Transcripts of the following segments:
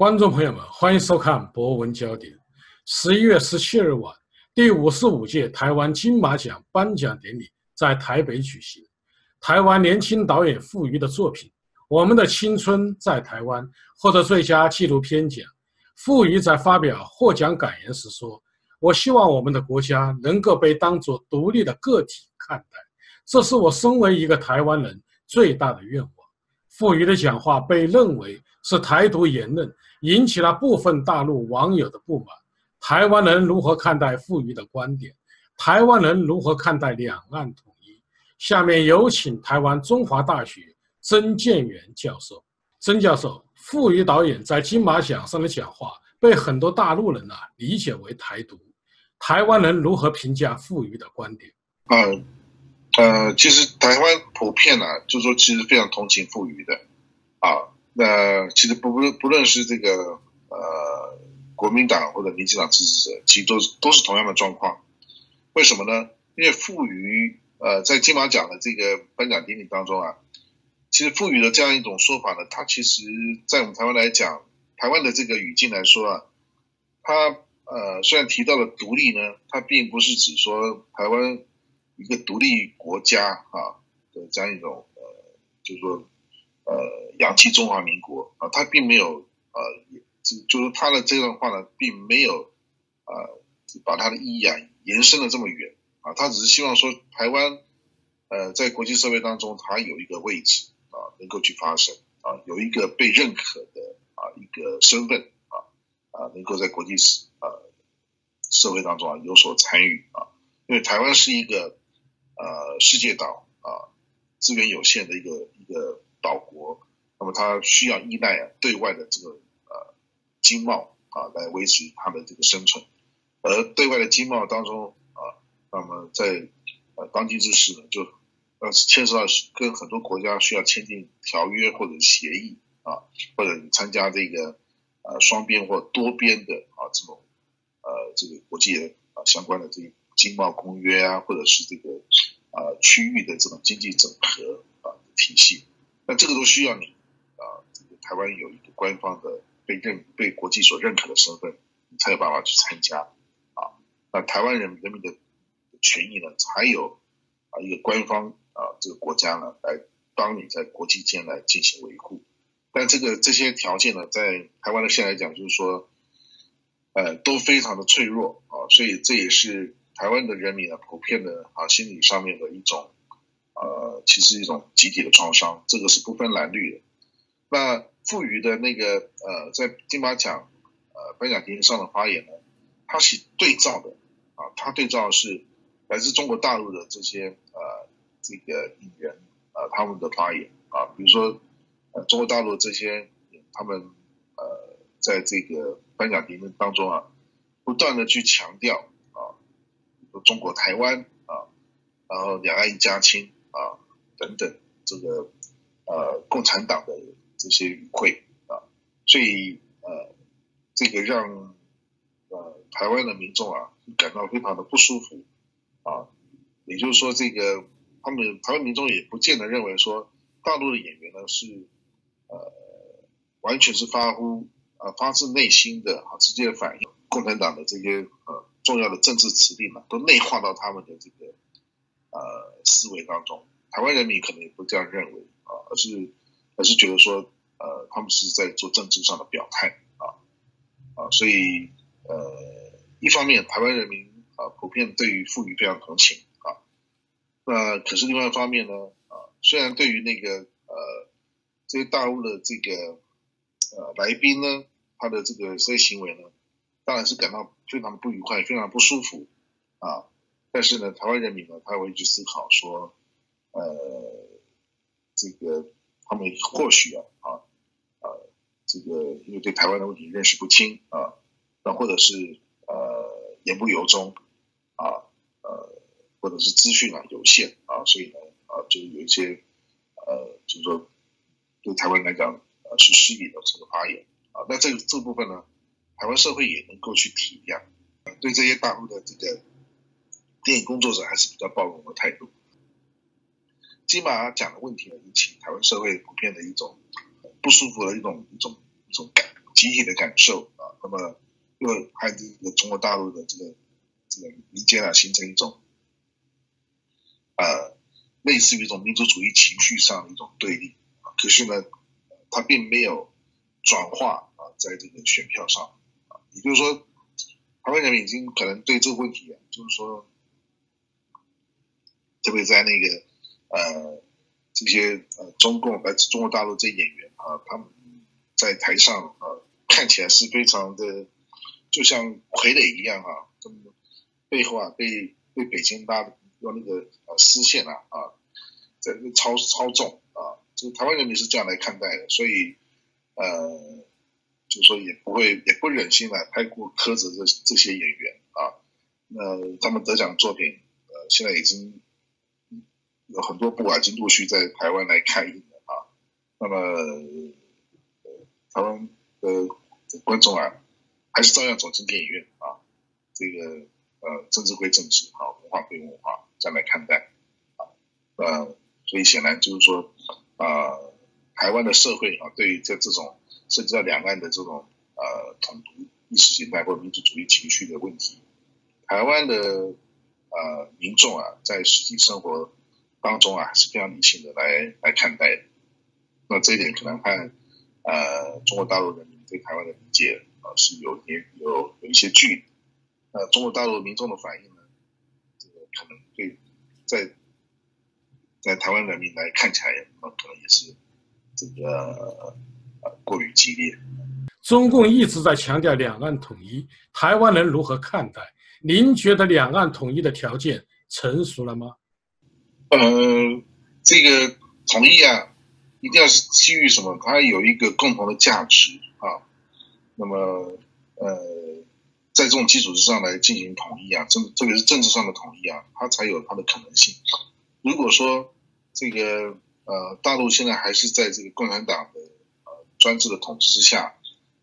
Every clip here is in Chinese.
观众朋友们，欢迎收看《博文焦点》。十一月十七日晚，第五十五届台湾金马奖颁奖典礼在台北举行。台湾年轻导演傅瑜的作品《我们的青春在台湾》获得最佳纪录片奖。傅瑜在发表获奖感言时说：“我希望我们的国家能够被当作独立的个体看待，这是我身为一个台湾人最大的愿望。”傅瑜的讲话被认为是台独言论。引起了部分大陆网友的不满。台湾人如何看待傅余的观点？台湾人如何看待两岸统一？下面有请台湾中华大学曾建元教授。曾教授，傅余导演在金马奖上的讲话被很多大陆人呐理解为台独。台湾人如何评价傅余的观点？呃呃，其实台湾普遍呢，就说其实非常同情傅余的啊。那其实不不不论是这个呃国民党或者民进党支持者，其实都是都是同样的状况。为什么呢？因为傅余呃在金马奖的这个颁奖典礼当中啊，其实傅余的这样一种说法呢，他其实在我们台湾来讲，台湾的这个语境来说啊，他呃虽然提到了独立呢，他并不是指说台湾一个独立国家啊的这样一种呃，就是说。呃，扬弃中华民国啊，他并没有呃，就就是他的这段话呢，并没有呃，把他的意义啊延伸的这么远啊，他只是希望说台湾呃，在国际社会当中，他有一个位置啊，能够去发声啊，有一个被认可的啊一个身份啊啊，能够在国际呃社会当中啊有所参与啊，因为台湾是一个呃世界岛啊，资源有限的一个一个。岛国，那么它需要依赖啊对外的这个呃经贸啊来维持它的这个生存，而对外的经贸当中啊，那么在呃当今之时呢，就呃牵涉到跟很多国家需要签订条约或者协议啊，或者参加这个呃双边或多边的啊这种呃这个国际的啊相关的这个经贸公约啊，或者是这个啊区域的这种经济整合啊体系。那这个都需要你啊，这个台湾有一个官方的被认、被国际所认可的身份，你才有办法去参加啊。那台湾人人民的权益呢，才有啊一个官方啊这个国家呢来帮你在国际间来进行维护。但这个这些条件呢，在台湾的现在来讲，就是说，呃，都非常的脆弱啊，所以这也是台湾的人民呢普遍的啊心理上面的一种。呃，其实一种集体的创伤，这个是不分蓝绿的。那傅余的那个呃，在金马奖呃颁奖典礼上的发言呢，他是对照的啊，他对照是来自中国大陆的这些呃这个艺人啊他们的发言啊，比如说呃中国大陆这些他们呃在这个颁奖典礼当中啊，不断的去强调啊，中国台湾啊，然后两岸一家亲。啊，等等，这个呃，共产党的这些语汇啊，所以呃，这个让呃台湾的民众啊感到非常的不舒服啊。也就是说，这个他们台湾民众也不见得认为说大陆的演员呢是呃完全是发乎啊发自内心的啊直接反映共产党的这些呃重要的政治指令嘛，都内化到他们的这个。呃，思维当中，台湾人民可能也不这样认为啊，而是而是觉得说，呃，他们是在做政治上的表态啊啊，所以呃，一方面台湾人民啊普遍对于妇女非常同情啊，那可是另外一方面呢啊，虽然对于那个呃这些大陆的这个呃来宾呢，他的这个这些行为呢，当然是感到非常的不愉快，非常不舒服啊。但是呢，台湾人民呢，他会去思考说，呃，这个他们或许啊，啊，呃，这个因为对台湾的问题认识不清啊，那或者是呃言不由衷啊，呃，或者是资讯啊有限啊，所以呢，啊，就有一些呃，就是说对台湾来讲，呃，是失礼的这个发言啊。那这个这部分呢，台湾社会也能够去体谅，对这些大陆的这个。电影工作者还是比较包容的态度。金马奖的问题呢，引起台湾社会普遍的一种不舒服的一种一种一种感集体的感受啊，那么又和这个中国大陆的这个这个民间啊形成一种，呃，类似于一种民族主义情绪上的一种对立啊，可是呢，它并没有转化啊，在这个选票上啊，也就是说，台湾人民已经可能对这个问题啊，就是说，特别在那个呃这些呃中共来自中国大陆这些演员啊，他们在台上啊看起来是非常的。就像傀儡一样啊，这么背后啊被被北京拉用那个呃丝线啊啊在操操纵啊，这个台湾人民是这样来看待的，所以呃就说也不会也不忍心来太过苛责这这些演员啊，那他们得奖作品呃现在已经有很多部啊，已经陆续在台湾来开映了啊，那么台湾的观众啊。还是照样走进电影院啊，这个呃，政治归政治，啊，文化归文化，这样来看待啊，呃，所以显然就是说啊，台湾的社会啊，对于在这种涉及到两岸的这种呃统独意识形态或民族主义情绪的问题，台湾的呃民众啊，在实际生活当中啊，是非常理性的来来看待的，那这一点可能和呃中国大陆人民对台湾的理解。啊，是有点有有一些距离。那中国大陆民众的反应呢？这个可能对在在台湾人民来看起来，那可能也是这个呃过于激烈。中共一直在强调两岸统一，台湾人如何看待？您觉得两岸统一的条件成熟了吗？呃，这个统一啊，一定要是基于什么？它有一个共同的价值啊。那么，呃，在这种基础之上来进行统一啊，政特别是政治上的统一啊，它才有它的可能性。如果说这个呃大陆现在还是在这个共产党的呃专制的统治之下，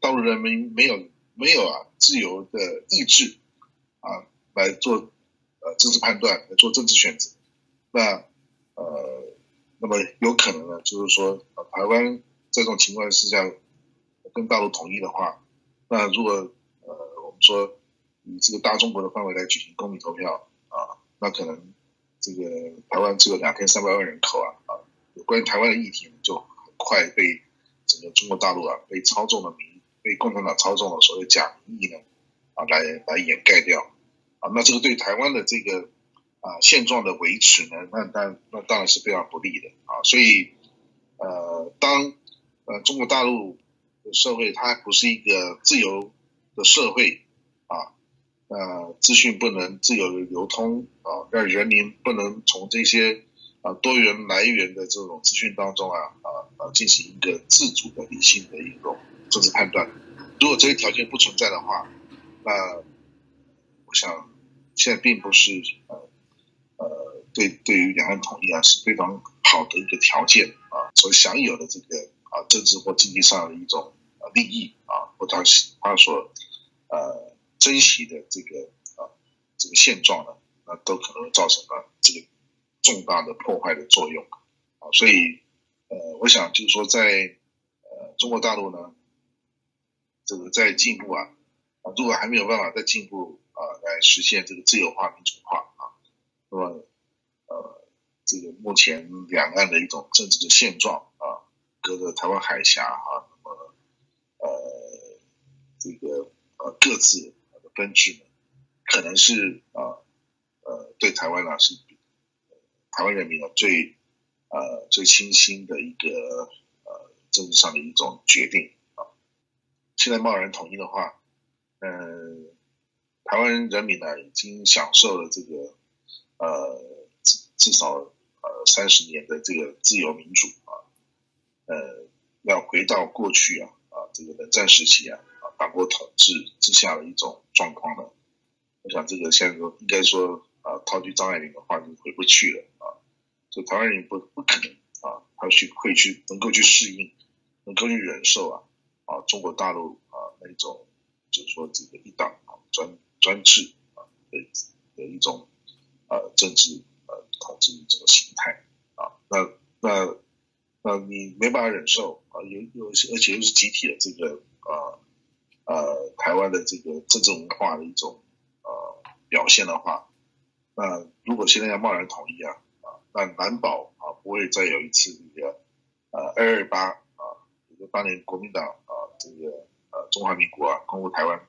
大陆人民没有没有啊自由的意志啊来做呃政治判断、来做政治选择，那呃那么有可能呢，就是说呃台湾这种情况之下跟大陆统一的话。那如果呃，我们说以这个大中国的范围来举行公民投票啊，那可能这个台湾只有两千三百万人口啊啊，有关于台湾的议题呢就很快被整个中国大陆啊被操纵的民被共产党操纵的所谓假民意呢啊来来掩盖掉啊，那这个对台湾的这个啊现状的维持呢，那当那当然是非常不利的啊，所以呃当呃中国大陆的。社会它不是一个自由的社会啊，呃，资讯不能自由的流通啊，让人民不能从这些啊多元来源的这种资讯当中啊啊啊进行一个自主的理性的一种政治判断。如果这些条件不存在的话，那我想现在并不是呃对对于两岸统一啊是非常好的一个条件啊，所享有的这个。啊，政治或经济上的一种啊利益啊，或他他所呃珍惜的这个啊这个现状呢，那都可能造成了这个重大的破坏的作用啊。所以呃，我想就是说，在呃中国大陆呢，这个在进步啊啊，如果还没有办法再进步啊，来实现这个自由化、民主化啊，那么，这个目前两岸的一种政治的现状啊。隔着台湾海峡啊，那么呃，这个呃各自的分治呢，可能是啊呃对台湾呢是台湾人民呢最呃最清新的一个呃政治上的一种决定啊。现在贸然统一的话，嗯，台湾人民呢已经享受了这个呃至少呃三十年的这个自由民主啊。呃，要回到过去啊啊，这个冷战时期啊啊，党国统治之下的一种状况呢，我想这个现在说应该说啊，套句张爱玲的话，就回不去了啊。就台湾人不不可能啊，他去会去能够去适应，能够去忍受啊啊，中国大陆啊那种就是说这个一党啊专专制啊的的一种呃政治呃统治这个形态啊，那那。呃，你没办法忍受啊，有有而且又是集体的这个啊呃台湾的这个政治文化的一种呃表现的话，那如果现在要贸然统一啊啊，那难保啊不会再有一次这个呃二二八啊，就当年国民党啊这个呃中华民国啊攻入台湾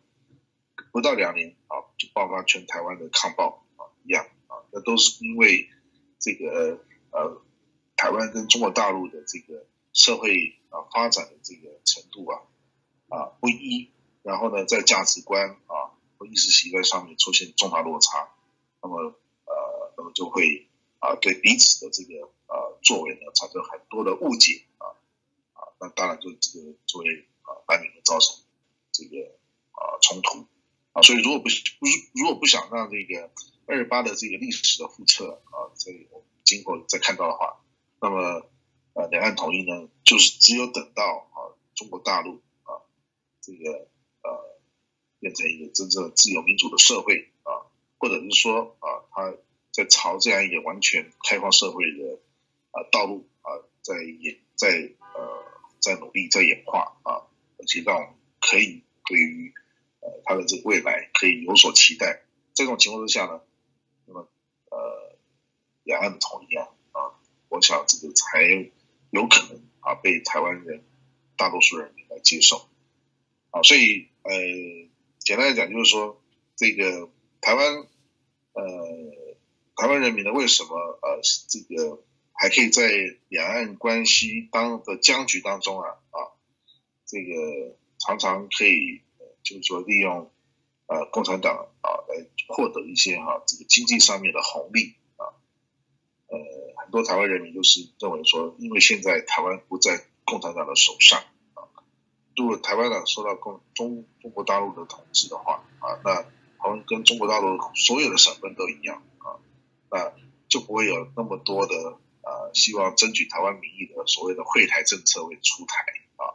不到两年啊就爆发全台湾的抗暴啊一样啊，那都是因为这个呃台湾跟中国大陆的这个社会啊发展的这个程度啊啊不一，然后呢在价值观啊和意识形态上面出现重大落差，那么呃那么就会啊对彼此的这个呃作为呢产生很多的误解啊啊那当然就这个就会啊难免的造成这个啊冲突。啊所以如果不不如果不想让这个二八的这个历史的复测啊在今后再看到的话。那么，呃，两岸统一呢，就是只有等到啊，中国大陆啊，这个呃，变成一个真正自由民主的社会啊，或者是说啊，它在朝这样一个完全开放社会的啊道路啊，在演在呃在努力在演化啊，而且让我们可以对于呃它的这个未来可以有所期待。这种情况之下呢，两岸的统一啊。啊我想这个才有可能啊被台湾人大多数人民来接受啊，所以呃简单来讲就是说这个台湾呃台湾人民呢为什么呃这个还可以在两岸关系当的僵局当中啊啊这个常常可以就是说利用呃共产党啊来获得一些哈这个经济上面的红利。呃很多台湾人民都是认为说，因为现在台湾不在共产党的手上啊，如果台湾党受到共中中国大陆的统治的话啊，那台湾跟中国大陆所有的省份都一样啊，那就不会有那么多的啊希望争取台湾民意的所谓的惠台政策会出台啊，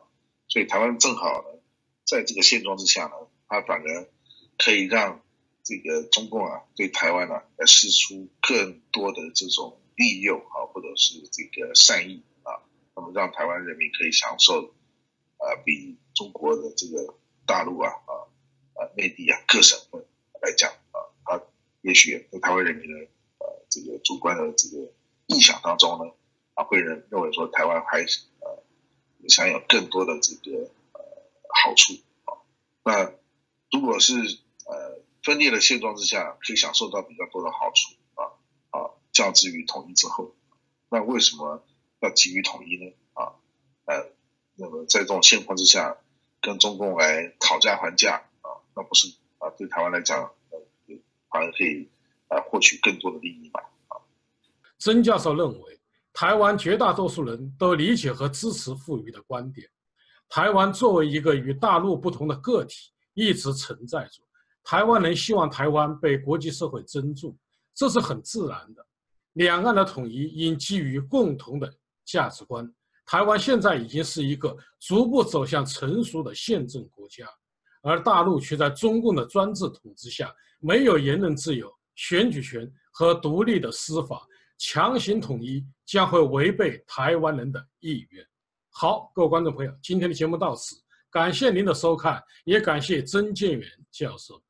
所以台湾正好呢，在这个现状之下呢，它反而可以让这个中共啊对台湾呢来施出更多的这种。利诱啊，或者是这个善意啊，那么让台湾人民可以享受，啊，比中国的这个大陆啊啊啊内地啊各省份来讲啊，他也许在台湾人民的呃这个主观的这个印象当中呢，啊会认认为说台湾还呃享有更多的这个呃好处啊，那如果是呃分裂的现状之下，可以享受到比较多的好处。降之于统一之后，那为什么要急于统一呢？啊，呃，那么在这种现况之下，跟中共来讨价还价啊，那不是啊，对台湾来讲，呃，反而可以啊获取更多的利益嘛？啊，曾教授认为，台湾绝大多数人都理解和支持富余的观点。台湾作为一个与大陆不同的个体，一直存在着。台湾人希望台湾被国际社会尊重，这是很自然的。两岸的统一应基于共同的价值观。台湾现在已经是一个逐步走向成熟的宪政国家，而大陆却在中共的专制统治下，没有言论自由、选举权和独立的司法。强行统一将会违背台湾人的意愿。好，各位观众朋友，今天的节目到此，感谢您的收看，也感谢曾建元教授。